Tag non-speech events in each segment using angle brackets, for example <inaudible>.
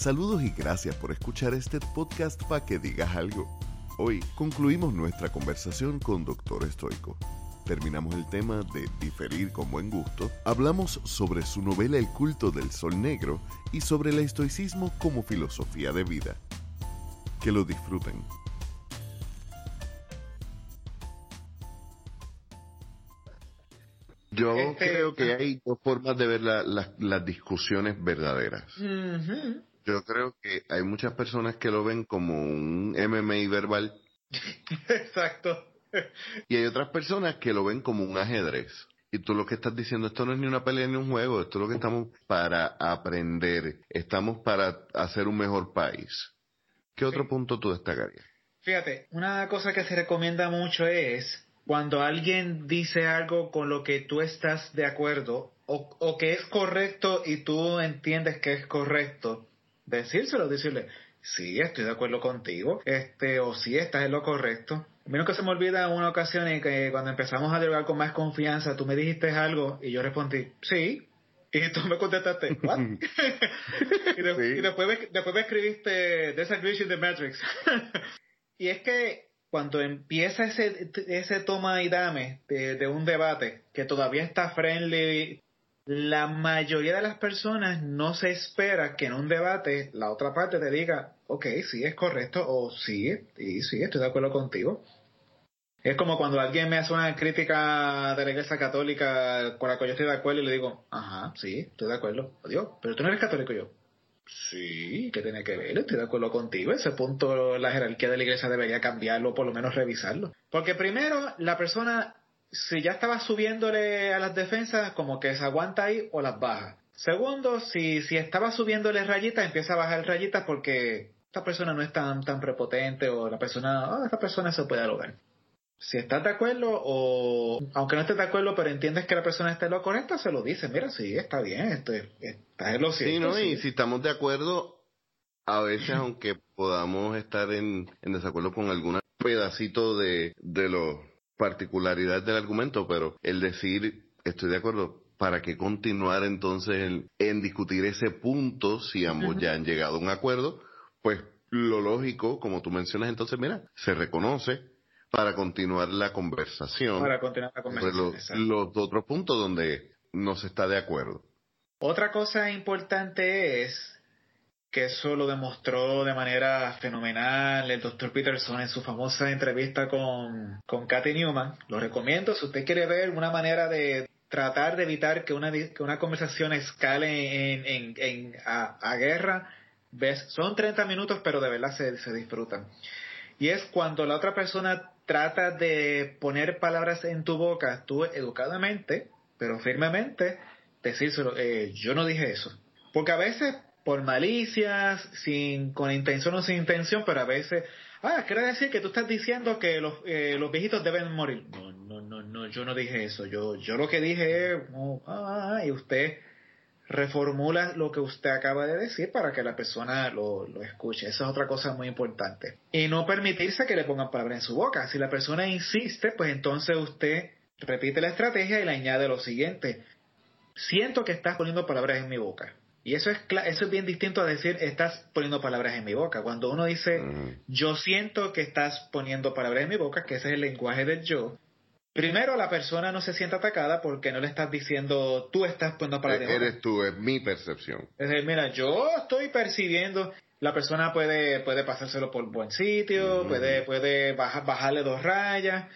Saludos y gracias por escuchar este podcast para que digas algo. Hoy concluimos nuestra conversación con Doctor Estoico. Terminamos el tema de diferir con buen gusto, hablamos sobre su novela El culto del sol negro y sobre el estoicismo como filosofía de vida. Que lo disfruten. Yo este, creo que hay dos formas de ver las discusiones verdaderas. Yo creo que hay muchas personas que lo ven como un MMA verbal. <laughs> Exacto. y hay otras personas que lo ven como un ajedrez. Y tú lo que estás diciendo, esto no es ni una pelea ni un juego, esto es lo que estamos para aprender, estamos para hacer un mejor país. ¿Qué otro punto tú destacarías? Fíjate, una cosa que se recomienda mucho es cuando alguien dice algo con lo que tú estás de acuerdo o, o que es correcto y tú entiendes que es correcto, decírselo, decirle, sí, estoy de acuerdo contigo, este, o sí, estás en lo correcto. A mí nunca se me olvida una ocasión en que cuando empezamos a dialogar con más confianza, tú me dijiste algo y yo respondí, sí, y tú me contestaste, ¿what? <laughs> y, después, después me escribiste, glitch in the Matrix. <laughs> y es que cuando empieza ese, ese toma y dame de, de un debate que todavía está friendly la mayoría de las personas no se espera que en un debate la otra parte te diga, ok, sí es correcto o sí, y sí, estoy de acuerdo contigo. Es como cuando alguien me hace una crítica de la iglesia católica con la que yo estoy de acuerdo y le digo, ajá, sí, estoy de acuerdo. Dios, pero tú no eres católico yo. Sí, ¿qué tiene que ver? Estoy de acuerdo contigo. Ese punto la jerarquía de la iglesia debería cambiarlo, por lo menos revisarlo. Porque primero, la persona si ya estaba subiéndole a las defensas, como que se aguanta ahí o las baja. Segundo, si, si estaba subiéndole rayitas, empieza a bajar rayitas porque esta persona no es tan, tan prepotente o la persona, oh, esta persona se puede lograr. Si estás de acuerdo o aunque no estés de acuerdo, pero entiendes que la persona está en lo correcto, se lo dice, mira, sí, está bien, este, está en lo cierto. Sí, ¿no? Y si estamos de acuerdo, a veces aunque podamos estar en, en desacuerdo con algún pedacito de, de los particularidad del argumento, pero el decir, estoy de acuerdo, ¿para qué continuar entonces en, discutir ese punto si ambos ya han llegado a un acuerdo? Pues lo lógico, como tú mencionas, entonces, mira, se reconoce para continuar la conversación. Para continuar la conversación. Pues los, los otros puntos donde no se está de acuerdo. Otra cosa importante es que eso lo demostró de manera fenomenal el doctor Peterson en su famosa entrevista con, con Kathy Newman. Lo recomiendo si usted quiere ver una manera de tratar de evitar que una, que una conversación escale en, en, en a, guerra. ¿Ves? Son 30 minutos, pero de verdad se, se disfrutan. Y es cuando la otra persona trata de poner palabras en tu boca, tú educadamente, pero firmemente, decírselo, eh, yo no dije eso. Porque a veces por malicias, sin, con intención o sin intención, pero a veces, ah, quiere decir que tú estás diciendo que los, eh, los viejitos deben morir. No, no, no, no, yo no dije eso. Yo, yo lo que dije es, oh, ah, y usted reformula lo que usted acaba de decir para que la persona lo, lo escuche. Esa es otra cosa muy importante. Y no permitirse que le pongan palabras en su boca. Si la persona insiste, pues entonces usted repite la estrategia y le añade lo siguiente. Siento que estás poniendo palabras en mi boca y eso es, eso es bien distinto a decir, estás poniendo palabras en mi boca. Cuando uno dice, yo siento que estás poniendo palabras en mi boca, que ese es el lenguaje del yo, primero la persona no se siente atacada porque no le estás diciendo, tú estás poniendo palabras en mi boca. Eres tú, es mi percepción. Es decir, mira, yo estoy percibiendo, la persona puede, puede pasárselo por buen sitio, puede, puede bajarle dos rayas,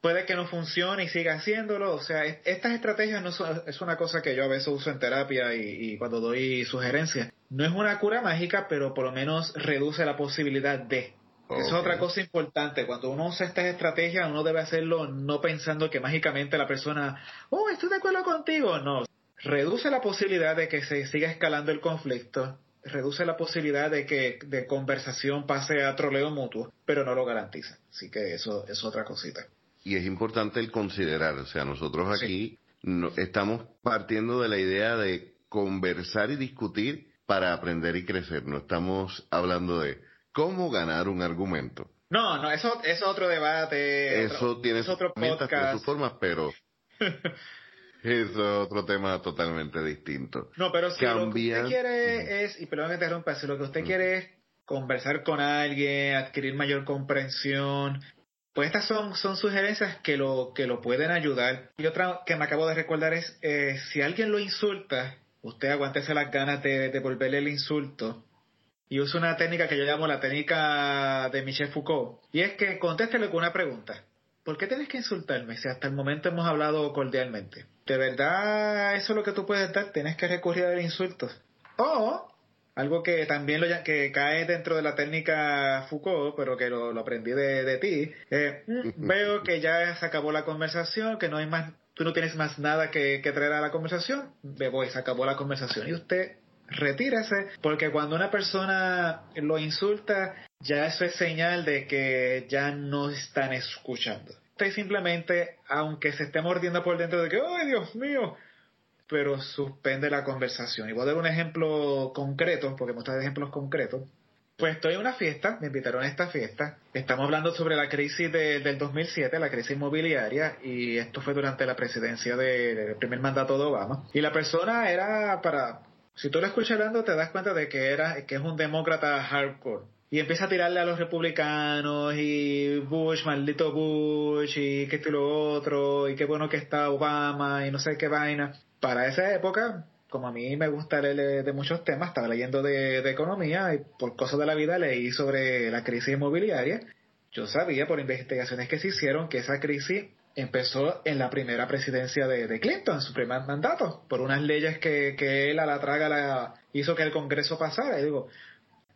puede que no funcione y siga haciéndolo. O sea, estas estrategias no son, es una cosa que yo a veces uso en terapia y, cuando doy sugerencias. No es una cura mágica, pero por lo menos reduce la posibilidad de. Esa es otra cosa importante. Cuando uno usa estas estrategias, uno debe hacerlo no pensando que mágicamente la persona, oh, estoy de acuerdo contigo. No. Reduce la posibilidad de que se siga escalando el conflicto. Reduce la posibilidad de que de conversación pase a troleo mutuo, pero no lo garantiza. Así que eso es otra cosita y es importante el considerar, o sea, nosotros aquí estamos partiendo de la idea de conversar y discutir para aprender y crecer, no estamos hablando de cómo ganar un argumento. No, no, eso es otro debate. Eso tiene otro podcast. sus formas, pero <laughs> es otro tema totalmente distinto. No, pero si lo que usted quiere es, y perdón que te interrumpa, si lo que usted quiere es conversar con alguien, adquirir mayor comprensión, pues estas son, son sugerencias que lo, que lo pueden ayudar. Y otra que me acabo de recordar es, eh, si alguien lo insulta, usted aguántese las ganas de devolverle el insulto y usa una técnica que yo llamo la técnica de Michel Foucault. Y es que contéstele con una pregunta. ¿Por qué tienes que insultarme si hasta el momento hemos hablado cordialmente? ¿De verdad eso es lo que tú puedes dar? ¿Tienes que recurrir al insulto? O algo que también lo, que cae dentro de la técnica Foucault, pero que lo, aprendí de, ti. Eh, veo que ya se acabó la conversación, que no hay más, tú no tienes más nada que, que traer a la conversación. Me voy, se acabó la conversación. Y usted retírese, porque cuando una persona lo insulta, ya eso es señal de que ya no están escuchando. Usted simplemente, aunque se esté mordiendo por dentro de que, ¡ay, Dios mío! Pero suspende la conversación. Y voy a dar un ejemplo concreto, porque mostrar ejemplos concretos. Pues estoy en una fiesta, me invitaron a esta fiesta. Estamos hablando sobre la crisis del 2007, la crisis inmobiliaria, y esto fue durante la presidencia del primer mandato de Obama. Y la persona era para, si tú lo escuchas hablando, te das cuenta de que era, que es un demócrata hardcore. Y empieza a tirarle a los republicanos y Bush, maldito Bush, y que esto y lo otro, y qué bueno que está Obama, y no sé qué vaina para esa época, como a mí me gusta leer de muchos temas, estaba leyendo de, economía y por cosas de la vida leí sobre la crisis inmobiliaria. Yo sabía por investigaciones que se hicieron que esa crisis empezó en la primera presidencia de, Clinton, en su primer mandato, por unas leyes que, que él a la traga la, hizo que el Congreso pasara. Y digo,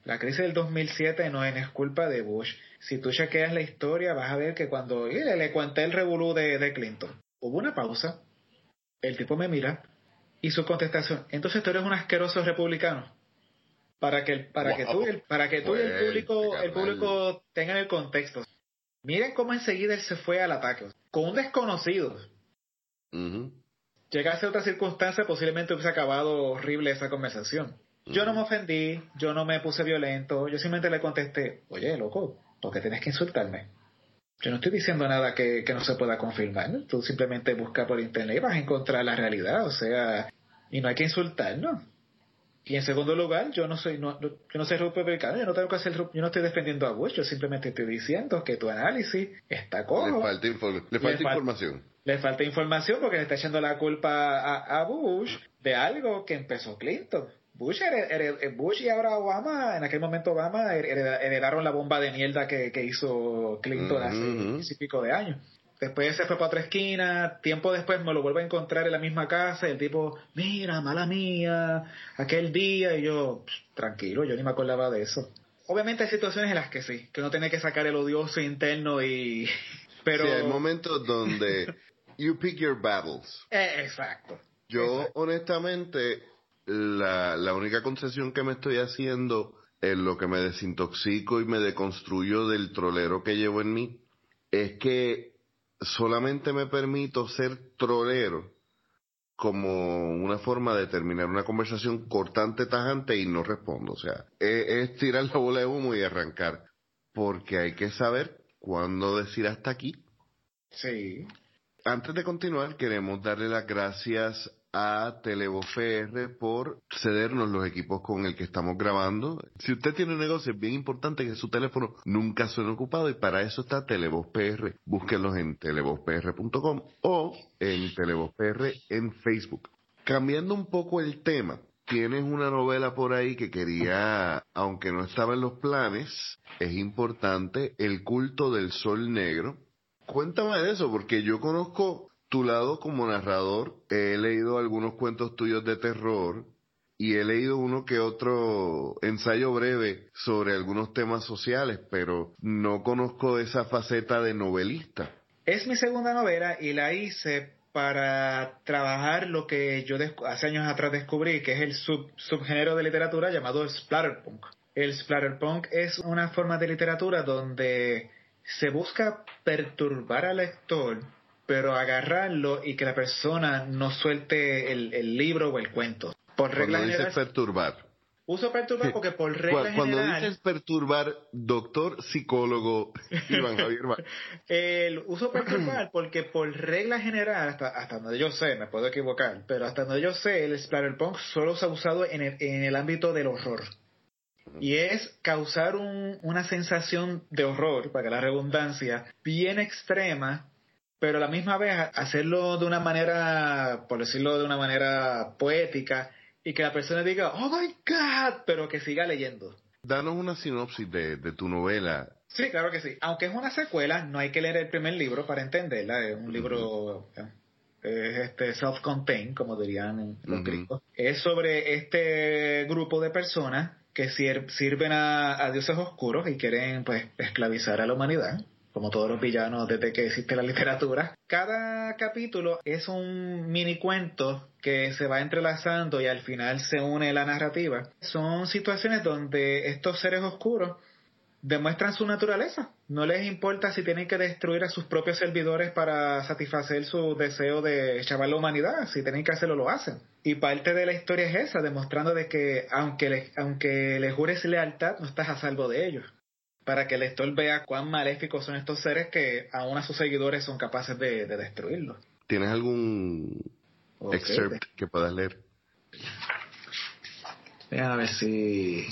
la crisis del 2007 no es culpa de Bush. Si tú chequeas la historia, vas a ver que cuando le, le conté el revolú de, de Clinton, hubo una pausa, el tipo me mira y su contestación, entonces tú eres un asqueroso republicano. Para que, para que tú, para que tú y el público, el público tengan el contexto. Miren cómo enseguida él se fue al ataque. Con un desconocido. Llegase a otra circunstancia, posiblemente hubiese acabado horrible esa conversación. Yo no me ofendí, yo no me puse violento, yo simplemente le contesté, oye, loco, ¿por qué tienes que insultarme? Yo no estoy diciendo nada que, no se pueda confirmar. Tú simplemente busca por internet y vas a encontrar la realidad. O sea, y no hay que insultarnos. Y en segundo lugar, yo no soy no, yo no soy republicano, yo no tengo que hacer yo no estoy defendiendo a Bush, yo simplemente estoy diciendo que tu análisis está cojo. Le falta, le falta información. le falta información porque le está echando la culpa a, a Bush de algo que empezó Clinton. Bush, eh, Bush y ahora Obama, en aquel momento Obama heredaron la bomba de mierda que, hizo Clinton hace y pico de años. Después se fue para otra esquina, tiempo después me lo vuelvo a encontrar en la misma casa, el tipo, mira, mala mía, aquel día, y yo, tranquilo, yo ni me acordaba de eso. Obviamente hay situaciones en las que sí, que uno tiene que sacar el odioso interno y... <laughs> Pero... Sí, hay momentos donde <laughs> you pick your battles. Eh, exacto. Yo, honestamente, la, la única concesión que me estoy haciendo en lo que me desintoxico y me deconstruyo del trolero que llevo en mí es que solamente me permito ser trolero como una forma de terminar una conversación cortante, tajante y no respondo. O sea, es, es tirar la bola de humo y arrancar. Porque hay que saber cuándo decir hasta aquí. Sí. Antes de continuar, queremos darle las gracias a Televoz PR por cedernos los equipos con el que estamos grabando. Si usted tiene un negocio, es bien importante que su teléfono nunca suene ocupado y para eso está Televoz PR. Búsquenlos en televozpr.com o en Televoz PR en Facebook. Cambiando un poco el tema, tienes una novela por ahí que quería, aunque no estaba en los planes, es importante, El culto del sol negro. Cuéntame de eso, porque yo conozco tu lado como narrador, he leído algunos cuentos tuyos de terror y he leído uno que otro ensayo breve sobre algunos temas sociales, pero no conozco esa faceta de novelista. Es mi segunda novela y la hice para trabajar lo que yo hace años atrás descubrí, que es el subgénero de literatura llamado splatterpunk. El splatterpunk es una forma de literatura donde se busca perturbar al lector pero agarrarlo y que la persona no suelte el, libro o el cuento. Por regla general, perturbar. Uso perturbar porque por <laughs> regla Cuando general... dices perturbar, doctor, psicólogo, <laughs> Iván Javier. el uso perturbar porque por regla general, hasta, hasta donde yo sé, me puedo equivocar, pero hasta donde yo sé, el splatterpunk solo se ha usado en el, en el ámbito del horror. Y es causar un, una sensación de horror, para que la redundancia, bien extrema, pero a la misma vez hacerlo de una manera, por decirlo de una manera poética, y que la persona diga, oh my god, pero que siga leyendo. Danos una sinopsis de, de tu novela. Sí, claro que sí. Aunque es una secuela, no hay que leer el primer libro para entenderla. Es un libro es este self-contained, como dirían los Ujú. gringos. Es sobre este grupo de personas que sir- sirven a, a dioses oscuros y quieren pues esclavizar a la humanidad, como todos los villanos desde que existe la literatura. Cada capítulo es un mini cuento que se va entrelazando y al final se une la narrativa. Son situaciones donde estos seres oscuros demuestran su naturaleza. No les importa si tienen que destruir a sus propios servidores para satisfacer su deseo de chavar la humanidad. Si tienen que hacerlo, lo hacen. Y parte de la historia es esa, demostrando de que aunque le, aunque le jures lealtad, no estás a salvo de ellos. Para que el lector vea cuán maléficos son estos seres que aún a sus seguidores son capaces de, de destruirlos. ¿Tienes algún excerpt que puedas leer? Déjame ver si.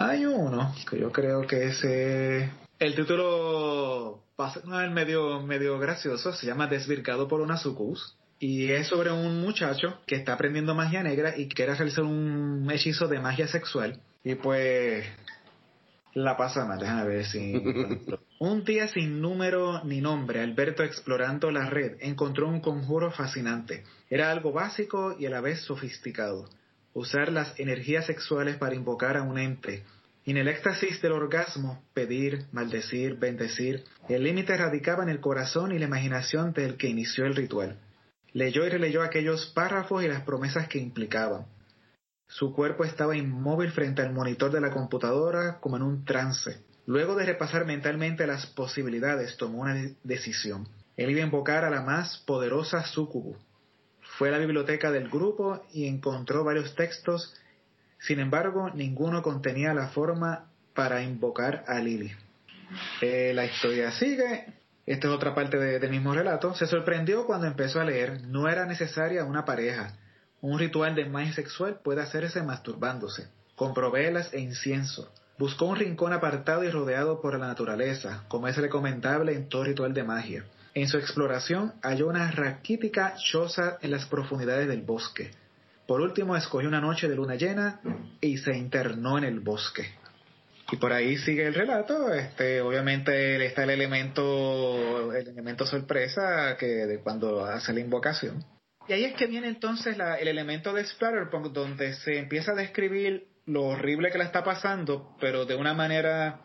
Hay uno que yo creo que ese. El título pasa a ver medio, medio gracioso, se llama Desvirgado por una sucus. Y es sobre un muchacho que está aprendiendo magia negra y quiere realizar un hechizo de magia sexual. Y pues. La pasa mal, déjame ver si. <laughs> un día sin número ni nombre, Alberto explorando la red encontró un conjuro fascinante. Era algo básico y a la vez sofisticado. Usar las energías sexuales para invocar a un ente. Y en el éxtasis del orgasmo, pedir, maldecir, bendecir. El límite radicaba en el corazón y la imaginación del que inició el ritual. Leyó y releyó aquellos párrafos y las promesas que implicaban. Su cuerpo estaba inmóvil frente al monitor de la computadora como en un trance. Luego de repasar mentalmente las posibilidades, tomó una de- decisión. Él iba a invocar a la más poderosa sucubu. Fue a la biblioteca del grupo y encontró varios textos, sin embargo, ninguno contenía la forma para invocar a Lily. Eh, la historia sigue. Esta es otra parte de- del mismo relato. Se sorprendió cuando empezó a leer. No era necesaria una pareja. Un ritual de magia sexual puede hacerse masturbándose, con velas e incienso. Buscó un rincón apartado y rodeado por la naturaleza, como es recomendable en todo ritual de magia. En su exploración halló una raquítica choza en las profundidades del bosque. Por último, escogió una noche de luna llena y se internó en el bosque. Y por ahí sigue el relato. Este, obviamente está el elemento, el elemento sorpresa que de cuando hace la invocación. Y ahí es que viene entonces el elemento de Splatterpunk, donde se empieza a describir lo horrible que la está pasando, pero de una manera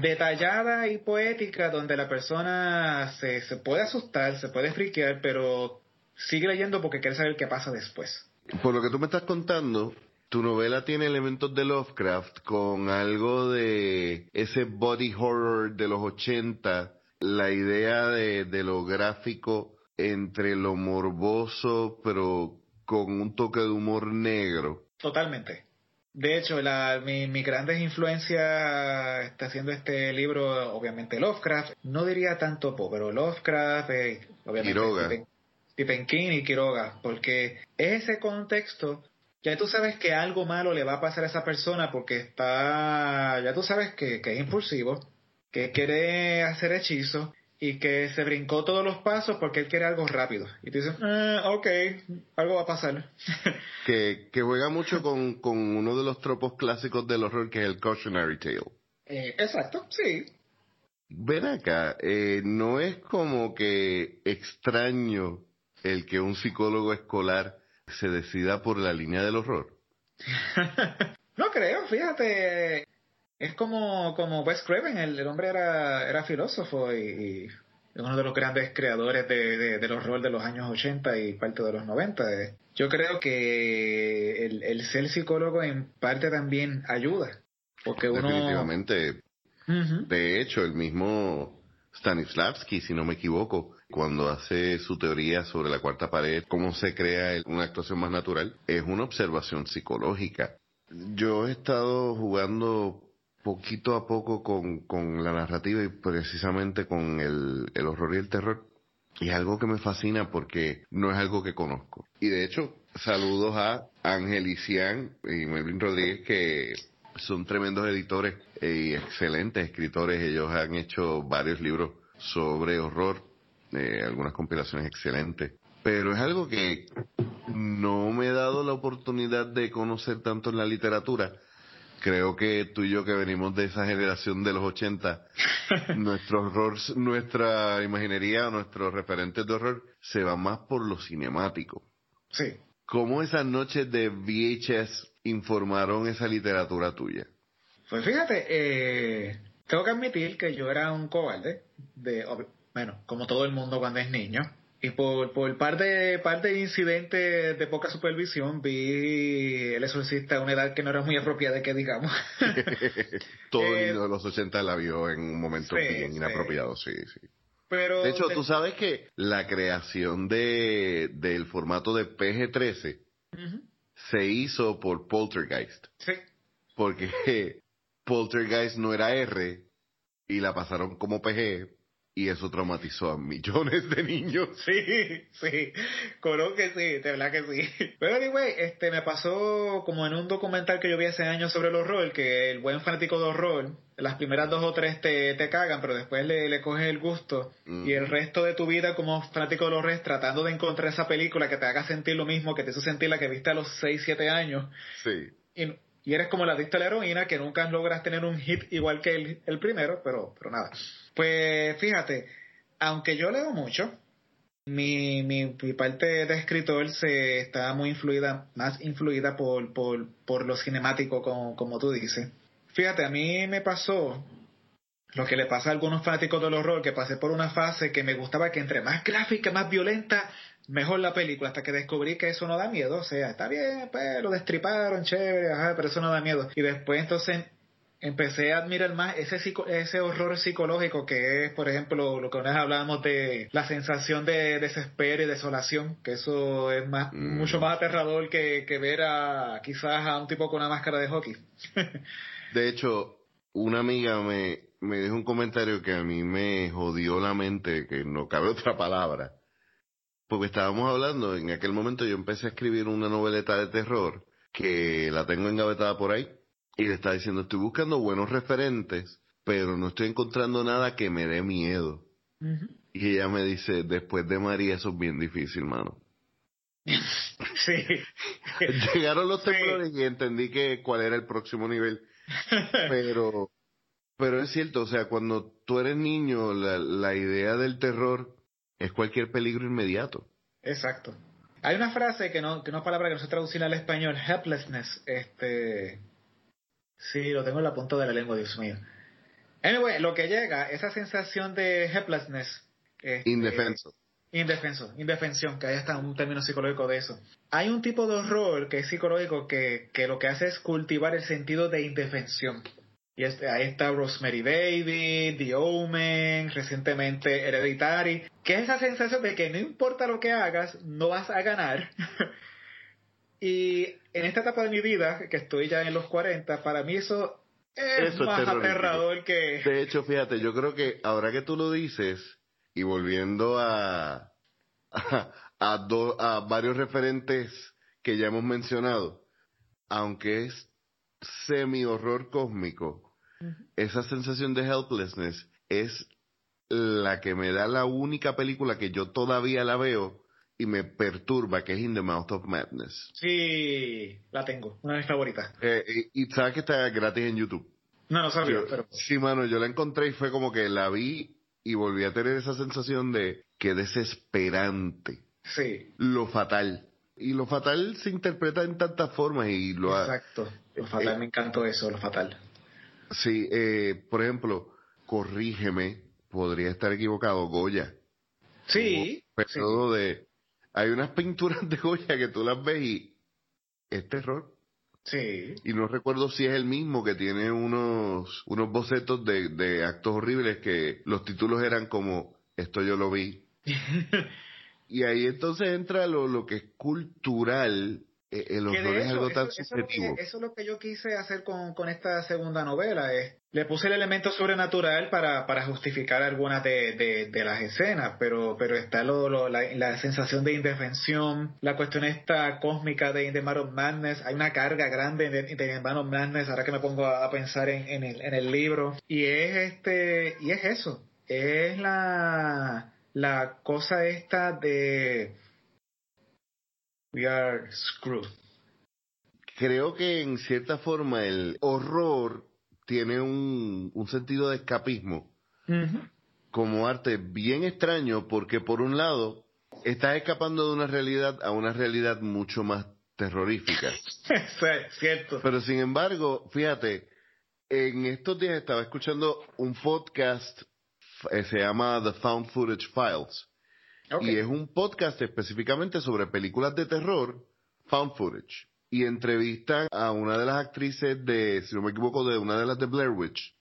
detallada y poética, donde la persona se, se puede asustar, se puede friquear, pero sigue leyendo porque quiere saber qué pasa después. Por lo que tú me estás contando, tu novela tiene elementos de Lovecraft con algo de ese body horror de los 80, la idea de, de lo gráfico entre lo morboso, pero con un toque de humor negro. Totalmente. De hecho, la, mi, mi grandes influencia está haciendo este libro, obviamente Lovecraft. No diría tanto Poe, pero Lovecraft, eh, obviamente Quiroga. Stephen, Stephen King y Quiroga, porque ese contexto, ya tú sabes que algo malo le va a pasar a esa persona porque está, ya tú sabes que, que es impulsivo, que quiere hacer hechizos y que se brincó todos los pasos porque él quiere algo rápido. Y tú dices, "Eh, ok, algo va a pasar. <laughs> Que, que juega mucho con, con uno de los tropos clásicos del horror que es el cautionary tale. Eh, exacto, sí. Ven acá, eh, no es como que extraño el que un psicólogo escolar se decida por la línea del horror. <laughs> no creo, fíjate. Es como, como Wes Craven, el, el hombre era, era filósofo y, y es uno de los grandes creadores de, de- del horror de los años 80 y parte de los 90. Eh, Yo creo que el, el ser psicólogo en parte también ayuda. Porque uno... Definitivamente. De hecho, el mismo Stanislavski, si no me equivoco, cuando hace su teoría sobre la cuarta pared, cómo se crea una actuación más natural, es una observación psicológica. Yo he estado jugando poquito a poco con, la narrativa y precisamente con el, el horror y el terror. Y es algo que me fascina porque no es algo que conozco. Y de hecho, saludos a Ángel Isian y Melvin Rodríguez que son tremendos editores y excelentes escritores. Ellos han hecho varios libros sobre horror, eh, algunas compilaciones excelentes. Pero es algo que no me he dado la oportunidad de conocer tanto en la literatura. Creo que tú y yo que venimos de esa generación de los 80, <laughs> nuestro horror, nuestra imaginería, nuestros referentes de horror se van más por lo cinemático. Sí. ¿Cómo esas noches de VHS informaron esa literatura tuya? Pues fíjate, eh, tengo que admitir que yo era un cobarde, de, bueno, como todo el mundo cuando es niño. Y por, por par de, par de incidentes de poca supervisión vi El Exorcista a una edad que no era muy apropiada, que digamos. <laughs> <laughs> Todo el eh, de los 80 la vio en un momento bien inapropiado, sí, sí. Pero de hecho, tú sabes que la creación de, del formato de PG-13 se hizo por Poltergeist. Sí. Porque <laughs> Poltergeist no era R y la pasaron como PG y eso traumatizó a millones de niños. <laughs> Sí, sí, creo que sí, de verdad que sí. Pero anyway, este me pasó como en un documental que yo vi hace años sobre el horror, que el buen fanático de horror, las primeras dos o tres te, te cagan, pero después le, le coges el gusto. Y el resto de tu vida como fanático de horror tratando de encontrar esa película que te haga sentir lo mismo, que te hizo sentir la que viste a los 6, 7 años. Sí. Y, y eres como la adicta a la heroína, que nunca logras tener un hit igual que el, el primero, pero, pero nada. Pues fíjate, aunque yo leo mucho, mi, mi, parte de escritor se está muy influida, más influida por, por, por lo cinemático, como, como tú dices. Fíjate, a mí me pasó lo que le pasa a algunos fanáticos del horror, que pasé por una fase que me gustaba que entre más gráfica, más violenta, mejor la película, hasta que descubrí que eso no da miedo. O sea, está bien, pues lo destriparon, chévere, ajá, pero eso no da miedo. Y después entonces empecé a admirar más ese, ese horror psicológico que es, por ejemplo, lo que una vez hablábamos de la sensación de desespero y desolación, que eso es más, mm. mucho más aterrador que, que ver a quizás a un tipo con una máscara de hockey. <laughs> de hecho, una amiga me, me dijo un comentario que a mí me jodió la mente, que no cabe otra palabra. Porque estábamos hablando, en aquel momento yo empecé a escribir una noveleta de terror que la tengo engavetada por ahí y le está diciendo, estoy buscando buenos referentes, pero no estoy encontrando nada que me dé miedo. Y ella me dice, después de María eso es bien difícil, mano. <laughs> sí. <laughs> Llegaron los temblores y entendí que cuál era el próximo nivel. Pero, pero es cierto, o sea, cuando tú eres niño, la, la idea del terror es cualquier peligro inmediato. Exacto. Hay una frase que no, que no es palabra que no se traduce al español, helplessness, este, Sí, lo tengo en la punta de la lengua, Dios mío. Anyway, lo que llega, esa sensación de helplessness. Este, indefenso. Indefenso, indefensión, que ahí está un término psicológico de eso. Hay un tipo de horror que es psicológico que, que lo que hace es cultivar el sentido de indefensión. Y este, ahí está Rosemary Baby, The Omen, recientemente Hereditary, que es esa sensación de que no importa lo que hagas, no vas a ganar. <laughs> y en esta etapa de mi vida, que estoy ya en los 40, para mí eso es más aterrador que... De hecho, fíjate, yo creo que ahora que tú lo dices, y volviendo a, <laughs> a, a, varios referentes que ya hemos mencionado, aunque es semi-horror cósmico, esa sensación de helplessness es la que me da la única película que yo todavía la veo y me perturba, que es In the Mouth of Madness. Sí, la tengo, una de mis favoritas. Eh, y, sabes que está gratis en YouTube. No, no sabía, pero... Sí, mano, yo la encontré y fue como que la vi y volví a tener esa sensación de que desesperante. Sí. Lo fatal. Y lo fatal se interpreta en tantas formas y lo Exacto. Lo fatal, eh, me encantó eso, lo fatal. Sí, eh, por ejemplo, corrígeme, podría estar equivocado, Goya. Sí. Pero de hay unas pinturas de Goya que tú las ves y es terror. Sí. Y no recuerdo si es el mismo que tiene unos, unos bocetos de, de actos horribles que los títulos eran como Esto yo lo vi, <laughs> y ahí entonces entra lo, lo que es cultural el horror es algo tan subjetivo. Eso, es lo que yo quise hacer con, con esta segunda novela. Es, le puse el elemento sobrenatural para, para justificar algunas de, de, las escenas, pero, pero está lo, la, la, sensación de indefensión, la cuestión esta cósmica de In the of Madness. Hay una carga grande de, de In of Madness, ahora que me pongo a, pensar en, en, el, en el libro. Y es, este, y es eso. Es la, la cosa esta de We are screwed. Creo que en cierta forma el horror tiene un, un sentido de escapismo como arte bien extraño porque por un lado estás escapando de una realidad a una realidad mucho más terrorífica. <laughs> cierto. Pero sin embargo, fíjate, en estos días estaba escuchando un podcast, eh, se llama The Found Footage Files, y es un podcast específicamente sobre películas de terror, found footage. Y entrevistan a una de las actrices de, si no me equivoco, de una de las de Blair Witch.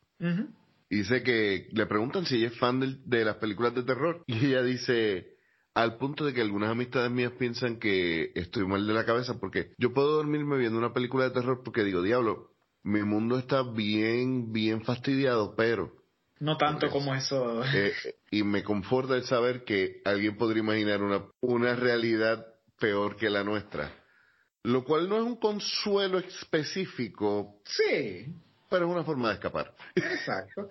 Y dice que le preguntan si ella es fan de, las películas de terror. Y ella dice, al punto de que algunas amistades mías piensan que estoy mal de la cabeza porque yo puedo dormirme viendo una película de terror porque digo, diablo, mi mundo está bien, bien fastidiado, pero no tanto como eso. Eh, y me conforta el saber que alguien podría imaginar una, una realidad peor que la nuestra. Lo cual no es un consuelo específico. Sí. Pero es una forma de escapar. Exacto.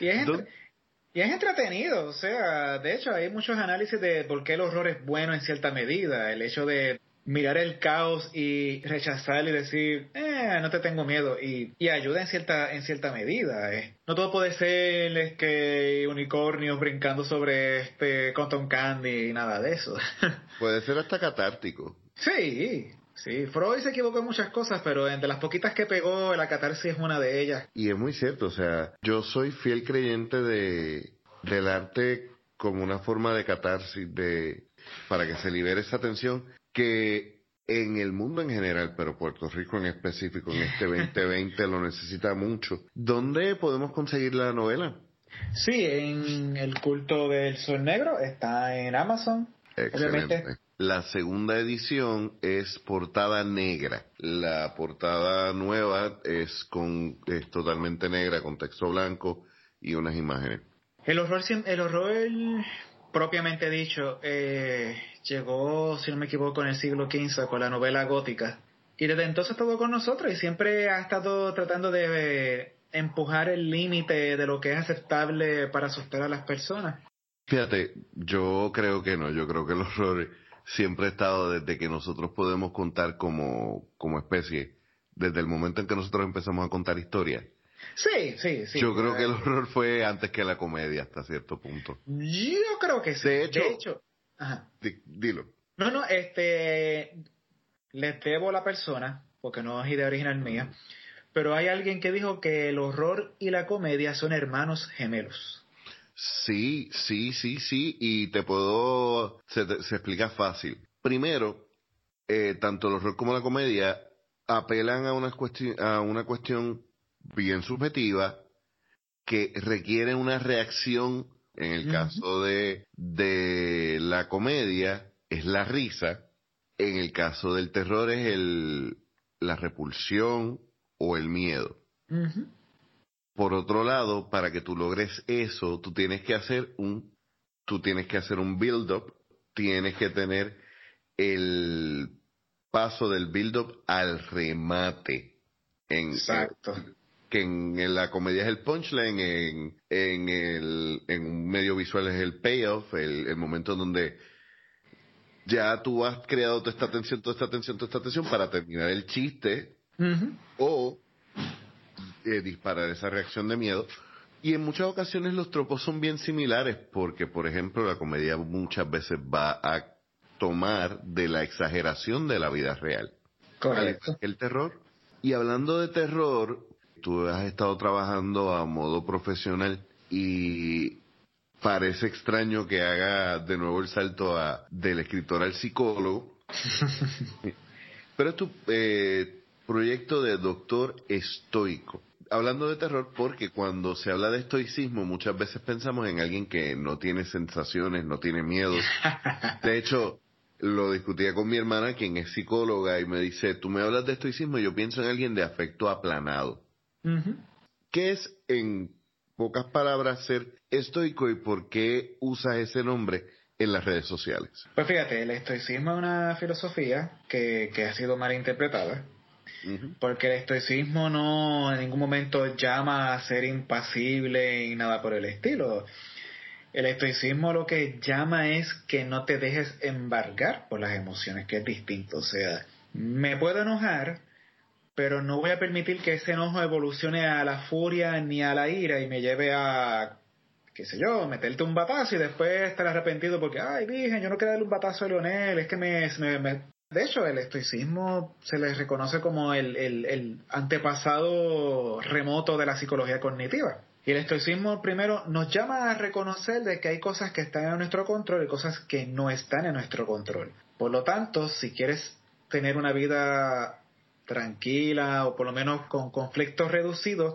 Y es, <laughs> y es entretenido. O sea, de hecho, hay muchos análisis de por qué el horror es bueno en cierta medida. El hecho de mirar el caos y rechazar y decir, eh, no te tengo miedo y, y ayuda en cierta, en cierta medida. Eh. No todo puede ser es que unicornios brincando sobre este cotton candy y nada de eso. <laughs> puede ser hasta catártico. Sí, sí. Freud se equivocó en muchas cosas, pero entre las poquitas que pegó, la catarsis es una de ellas. Y es muy cierto, o sea, yo soy fiel creyente de, del arte como una forma de catarsis, de para que se libere esa tensión que en el mundo en general, pero Puerto Rico en específico, en este <laughs> 2020 lo necesita mucho. ¿Dónde podemos conseguir la novela? Sí, en El culto del sol negro, está en Amazon. Excelente. La segunda edición es portada negra. La portada nueva es con es totalmente negra con texto blanco y unas imágenes. El horror, el horror propiamente dicho, eh, llegó, si no me equivoco, en el siglo XV con la novela gótica. Y desde entonces estuvo con nosotros y siempre ha estado tratando de empujar el límite de lo que es aceptable para asustar a las personas. Fíjate, yo creo que no, yo creo que el horror siempre ha estado desde que nosotros podemos contar como, como especie, desde el momento en que nosotros empezamos a contar historias Sí, sí, sí. Yo creo que el horror fue antes que la comedia hasta cierto punto. Yo creo que sí. De hecho, dilo. No, no, este, les debo la persona, porque no es idea original mía, pero hay alguien que dijo que el horror y la comedia son hermanos gemelos. Sí, sí, sí, sí, y te puedo, se, se explica fácil. Primero, eh, tanto el horror como la comedia apelan a una, a una cuestión bien subjetiva que requiere una reacción. En el caso de, de la comedia es la risa, en el caso del terror es el, la repulsión o el miedo. Por otro lado, para que tú logres eso, tú tienes que hacer un, tú tienes que hacer un build-up, tienes que tener el paso del build-up al remate. En, Exacto que en, la comedia es el punchline, en, en, el, en un medio visual es el payoff, el, el momento donde ya tú has creado toda esta tensión, toda esta tensión, toda esta tensión para terminar el chiste o eh, disparar esa reacción de miedo. Y en muchas ocasiones los tropos son bien similares porque, por ejemplo, la comedia muchas veces va a tomar de la exageración de la vida real. Correcto. El terror. Y hablando de terror, tú has estado trabajando a modo profesional y parece extraño que haga de nuevo el salto a, del escritor al psicólogo. <laughs> Pero es tu eh, proyecto de doctor estoico. hablando de terror, porque cuando se habla de estoicismo muchas veces pensamos en alguien que no tiene sensaciones, no tiene miedo. <laughs> De hecho, lo discutía con mi hermana, quien es psicóloga, y me dice, tú me hablas de estoicismo y yo pienso en alguien de afecto aplanado. ¿Qué es, en pocas palabras, ser estoico y por qué usas ese nombre en las redes sociales? Pues fíjate, el estoicismo es una filosofía que, que ha sido mal interpretada porque el estoicismo no en ningún momento llama a ser impasible y nada por el estilo. El estoicismo lo que llama es que no te dejes embargar por las emociones, que es distinto. O sea, me puedo enojar, pero no voy a permitir que ese enojo evolucione a la furia ni a la ira y me lleve a, qué sé yo, meterte un batazo y después estar arrepentido porque, ay, dije, yo no quiero darle un batazo a Leonel, es que me, me, de hecho, el estoicismo se le reconoce como el, antepasado remoto de la psicología cognitiva. Y el estoicismo primero nos llama a reconocer de que hay cosas que están en nuestro control y cosas que no están en nuestro control. Por lo tanto, si quieres tener una vida tranquila o por lo menos con conflictos reducidos,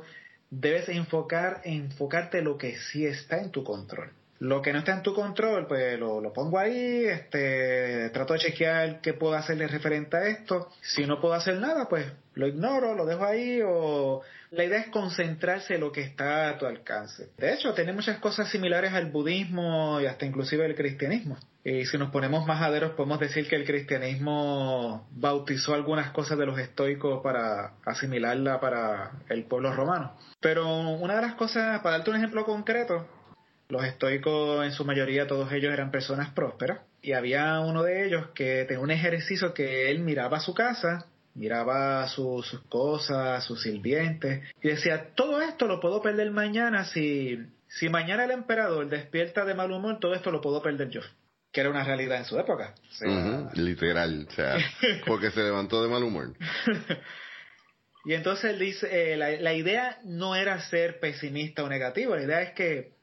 debes enfocar, enfocarte en lo que sí está en tu control. Lo que no está en tu control, pues lo, pongo ahí, este, trato de chequear qué puedo hacerle referente a esto. Si no puedo hacer nada, pues lo ignoro, lo dejo ahí o la idea es concentrarse en lo que está a tu alcance. De hecho, tiene muchas cosas similares al budismo y hasta inclusive el cristianismo. Y si nos ponemos majaderos, podemos decir que el cristianismo bautizó algunas cosas de los estoicos para asimilarla para el pueblo romano. Pero una de las cosas, para darte un ejemplo concreto, los estoicos, en su mayoría, todos ellos eran personas prósperas. Y había uno de ellos que tenía un ejercicio que él miraba su casa, miraba sus cosas, sus sirvientes, y decía, todo esto lo puedo perder mañana si, si mañana el emperador despierta de mal humor, todo esto lo puedo perder yo. Que era una realidad en su época. literal, o sea, <laughs> porque se levantó de mal humor. <laughs> y entonces él dice, eh, la, la idea no era ser pesimista o negativo, la idea es que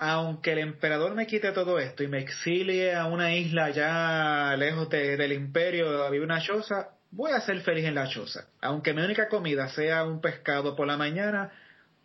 aunque el emperador me quite todo esto y me exilie a una isla ya lejos del imperio a vivir una choza, voy a ser feliz en la choza. Aunque mi única comida sea un pescado por la mañana,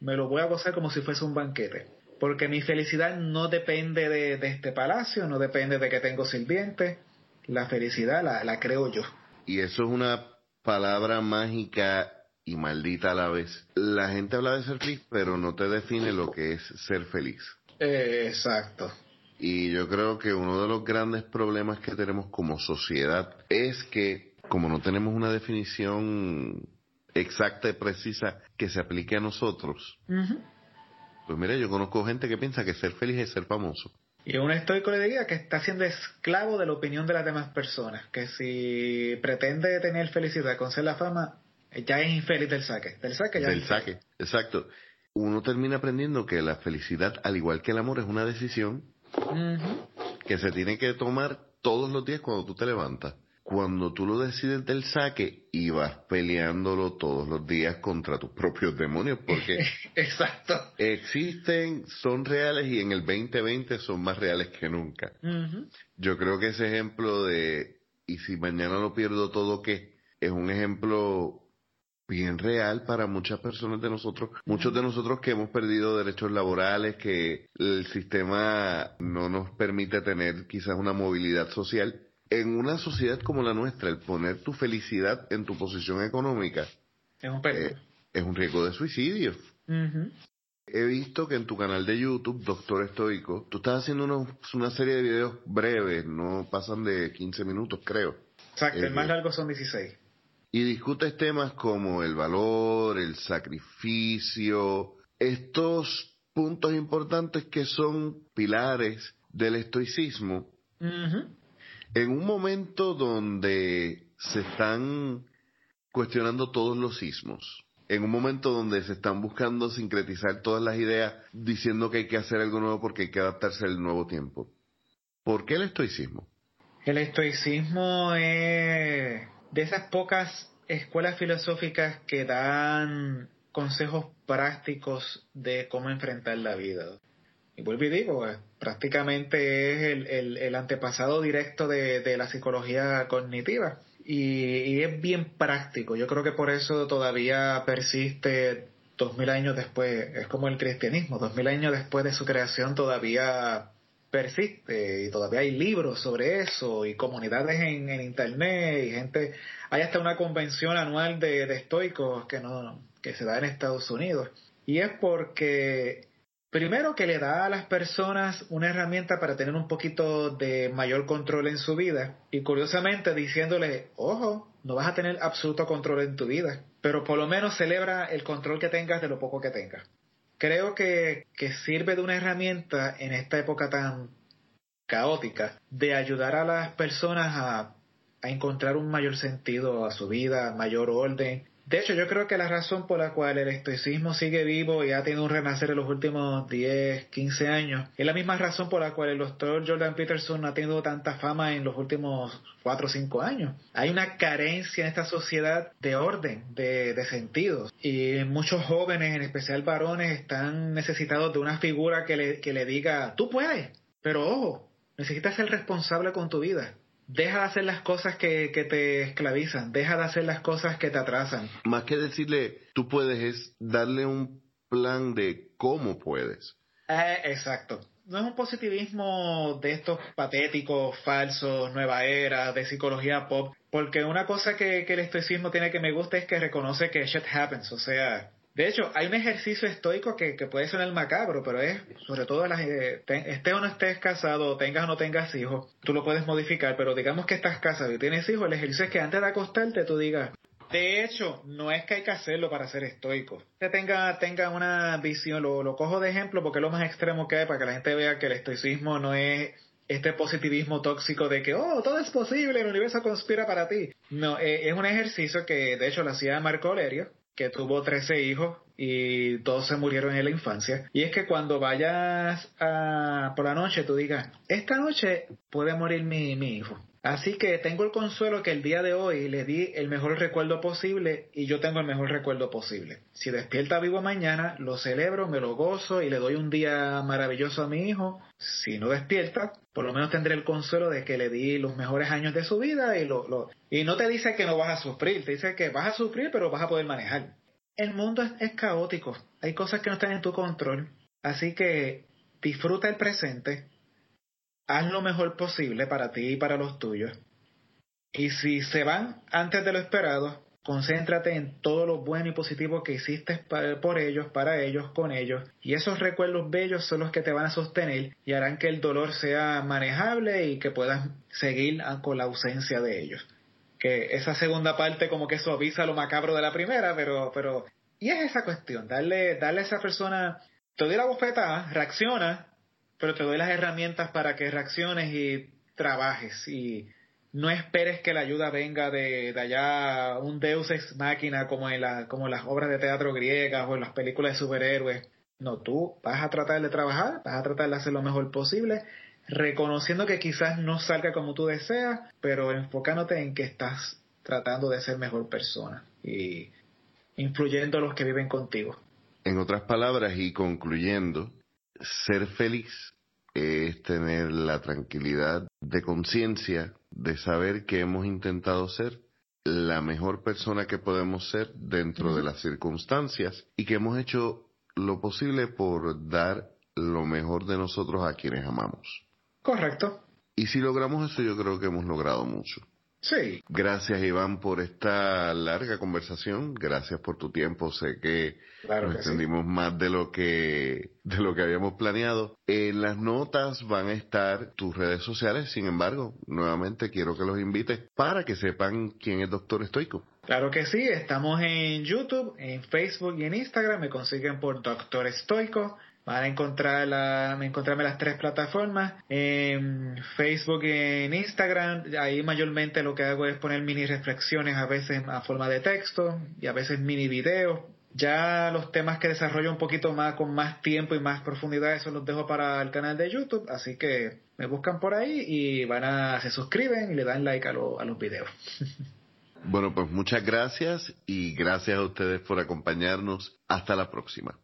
me lo voy a gozar como si fuese un banquete. Porque mi felicidad no depende de, este palacio, no depende de que tengo sirvientes. La felicidad la, la creo yo. Y eso es una palabra mágica y maldita a la vez. La gente habla de ser feliz, pero no te define lo que es ser feliz. Exacto. Y yo creo que uno de los grandes problemas que tenemos como sociedad es que como no tenemos una definición exacta y precisa que se aplique a nosotros, pues mira, yo conozco gente que piensa que ser feliz es ser famoso. Y un estoico le diría que está siendo esclavo de la opinión de las demás personas, que si pretende tener felicidad con ser la fama, ya es infeliz del saque. Del saque ya Del saque, exacto uno termina aprendiendo que la felicidad, al igual que el amor, es una decisión que se tiene que tomar todos los días cuando tú te levantas. Cuando tú lo decides del saque y vas peleándolo todos los días contra tus propios demonios, porque <laughs> Exacto. existen, son reales y en el 2020 son más reales que nunca. Yo creo que ese ejemplo de, y si mañana lo pierdo todo, ¿qué? Es un ejemplo bien real para muchas personas de nosotros, muchos de nosotros que hemos perdido derechos laborales, que el sistema no nos permite tener quizás una movilidad social. En una sociedad como la nuestra, el poner tu felicidad en tu posición económica es un, eh, es un riesgo de suicidio. He visto que en tu canal de YouTube, Doctor Estoico, tú estás haciendo una serie de videos breves, no pasan de 15 minutos, creo. Exacto, el más largo son 16 y discutes temas como el valor, el sacrificio, estos puntos importantes que son pilares del estoicismo, en un momento donde se están cuestionando todos los sismos, en un momento donde se están buscando sincretizar todas las ideas diciendo que hay que hacer algo nuevo porque hay que adaptarse al nuevo tiempo. ¿Por qué el estoicismo? El estoicismo es de esas pocas escuelas filosóficas que dan consejos prácticos de cómo enfrentar la vida. Y vuelvo y digo, eh, prácticamente es el, antepasado directo de, la psicología cognitiva. Y, es bien práctico. Yo creo que por eso todavía persiste dos mil años después, es como el cristianismo, dos mil años después de su creación todavía persiste y todavía hay libros sobre eso y comunidades en, internet y gente, hay hasta una convención anual de, de estoicos que no, que se da en Estados Unidos. Y es porque Primero que le da a las personas una herramienta para tener un poquito de mayor control en su vida y curiosamente diciéndole, ojo, no vas a tener absoluto control en tu vida, pero por lo menos celebra el control que tengas de lo poco que tengas. Creo que, que sirve de una herramienta en esta época tan caótica de ayudar a las personas a, a encontrar un mayor sentido a su vida, mayor orden, de hecho, yo creo que la razón por la cual el estoicismo sigue vivo y ha tenido un renacer en los últimos 10, 15 años es la misma razón por la cual el doctor Jordan Peterson ha tenido tanta fama en los últimos 4 o 5 años. Hay una carencia en esta sociedad de orden, de, de sentidos. Y muchos jóvenes, en especial varones, están necesitados de una figura que le, que le diga, tú puedes, pero ojo, necesitas ser responsable con tu vida deja de hacer las cosas que, que, te esclavizan, deja de hacer las cosas que te atrasan. Más que decirle, tú puedes, es darle un plan de cómo puedes. Eh, exacto. No es un positivismo de estos patéticos, falsos, nueva era, de psicología pop, porque una cosa que, que el estoicismo tiene que me gusta es que reconoce que shit happens, o sea, de hecho, hay un ejercicio estoico que, que puede sonar macabro, pero es, sobre todo, las, eh, estés o no estés casado, tengas o no tengas hijos, tú lo puedes modificar, pero digamos que estás casado y tienes hijos, el ejercicio es que antes de acostarte tú digas, de hecho, no es que hay que hacerlo para ser estoico. Que tenga, una visión, lo, lo cojo de ejemplo porque es lo más extremo que hay para que la gente vea que el estoicismo no es este positivismo tóxico de que, oh, todo es posible, el universo conspira para ti. No, eh, es un ejercicio que de hecho lo hacía Marco Aurelio, que tuvo 13 hijos y todos se murieron en la infancia. Y es que cuando vayas a, por la noche tú digas, esta noche puede morir mi, mi hijo. Así que tengo el consuelo que el día de hoy le di el mejor recuerdo posible y yo tengo el mejor recuerdo posible. Si despierta vivo mañana, lo celebro, me lo gozo y le doy un día maravilloso a mi hijo. Si no despierta, por lo menos tendré el consuelo de que le di los mejores años de su vida y lo, y no te dice que no vas a sufrir, te dice que vas a sufrir pero vas a poder manejar. El mundo es, es caótico, hay cosas que no están en tu control, así que disfruta el presente, haz lo mejor posible para ti y para los tuyos. Y si se van antes de lo esperado, concéntrate en todo lo bueno y positivo que hiciste por ellos, para ellos, con ellos. Y esos recuerdos bellos son los que te van a sostener y harán que el dolor sea manejable y que puedas seguir con la ausencia de ellos. Que esa segunda parte como que suaviza lo macabro de la primera, pero, pero, y es esa cuestión, darle, darle a esa persona, te doy la bofeta, reacciona, pero te doy las herramientas para que reacciones y trabajes y no esperes que la ayuda venga de, de allá un deus ex máquina como en como las obras de teatro griegas o en las películas de superhéroes. No, tú vas a tratar de trabajar, vas a tratar de hacer lo mejor posible, reconociendo que quizás no salga como tú deseas, pero enfocándote en que estás tratando de ser mejor persona y influyendo a los que viven contigo. En otras palabras, y concluyendo, ser feliz es tener la tranquilidad de conciencia de saber que hemos intentado ser la mejor persona que podemos ser dentro de las circunstancias y que hemos hecho lo posible por dar lo mejor de nosotros a quienes amamos. Correcto. Y si logramos eso, yo creo que hemos logrado mucho. Sí. Gracias, Iván, por esta larga conversación. Gracias por tu tiempo. Sé que nos extendimos más de lo que de lo que habíamos planeado. En las notas van a estar tus redes sociales. Sin embargo, nuevamente quiero que los invites para que sepan quién es Doctor Estoico. Claro que sí. Estamos en YouTube, en Facebook y en Instagram. Me consiguen por Doctor Estoico. Van a encontrar la, encontrarme las tres plataformas, en Facebook y en Instagram. Ahí mayormente lo que hago es poner mini reflexiones a veces a forma de texto y a veces mini videos. Ya los temas que desarrollo un poquito más con más tiempo y más profundidad, eso los dejo para el canal de YouTube. Así que me buscan por ahí y van a, se suscriben y le dan like a, a los videos. <laughs> Bueno, pues muchas gracias y gracias a ustedes por acompañarnos. Hasta la próxima.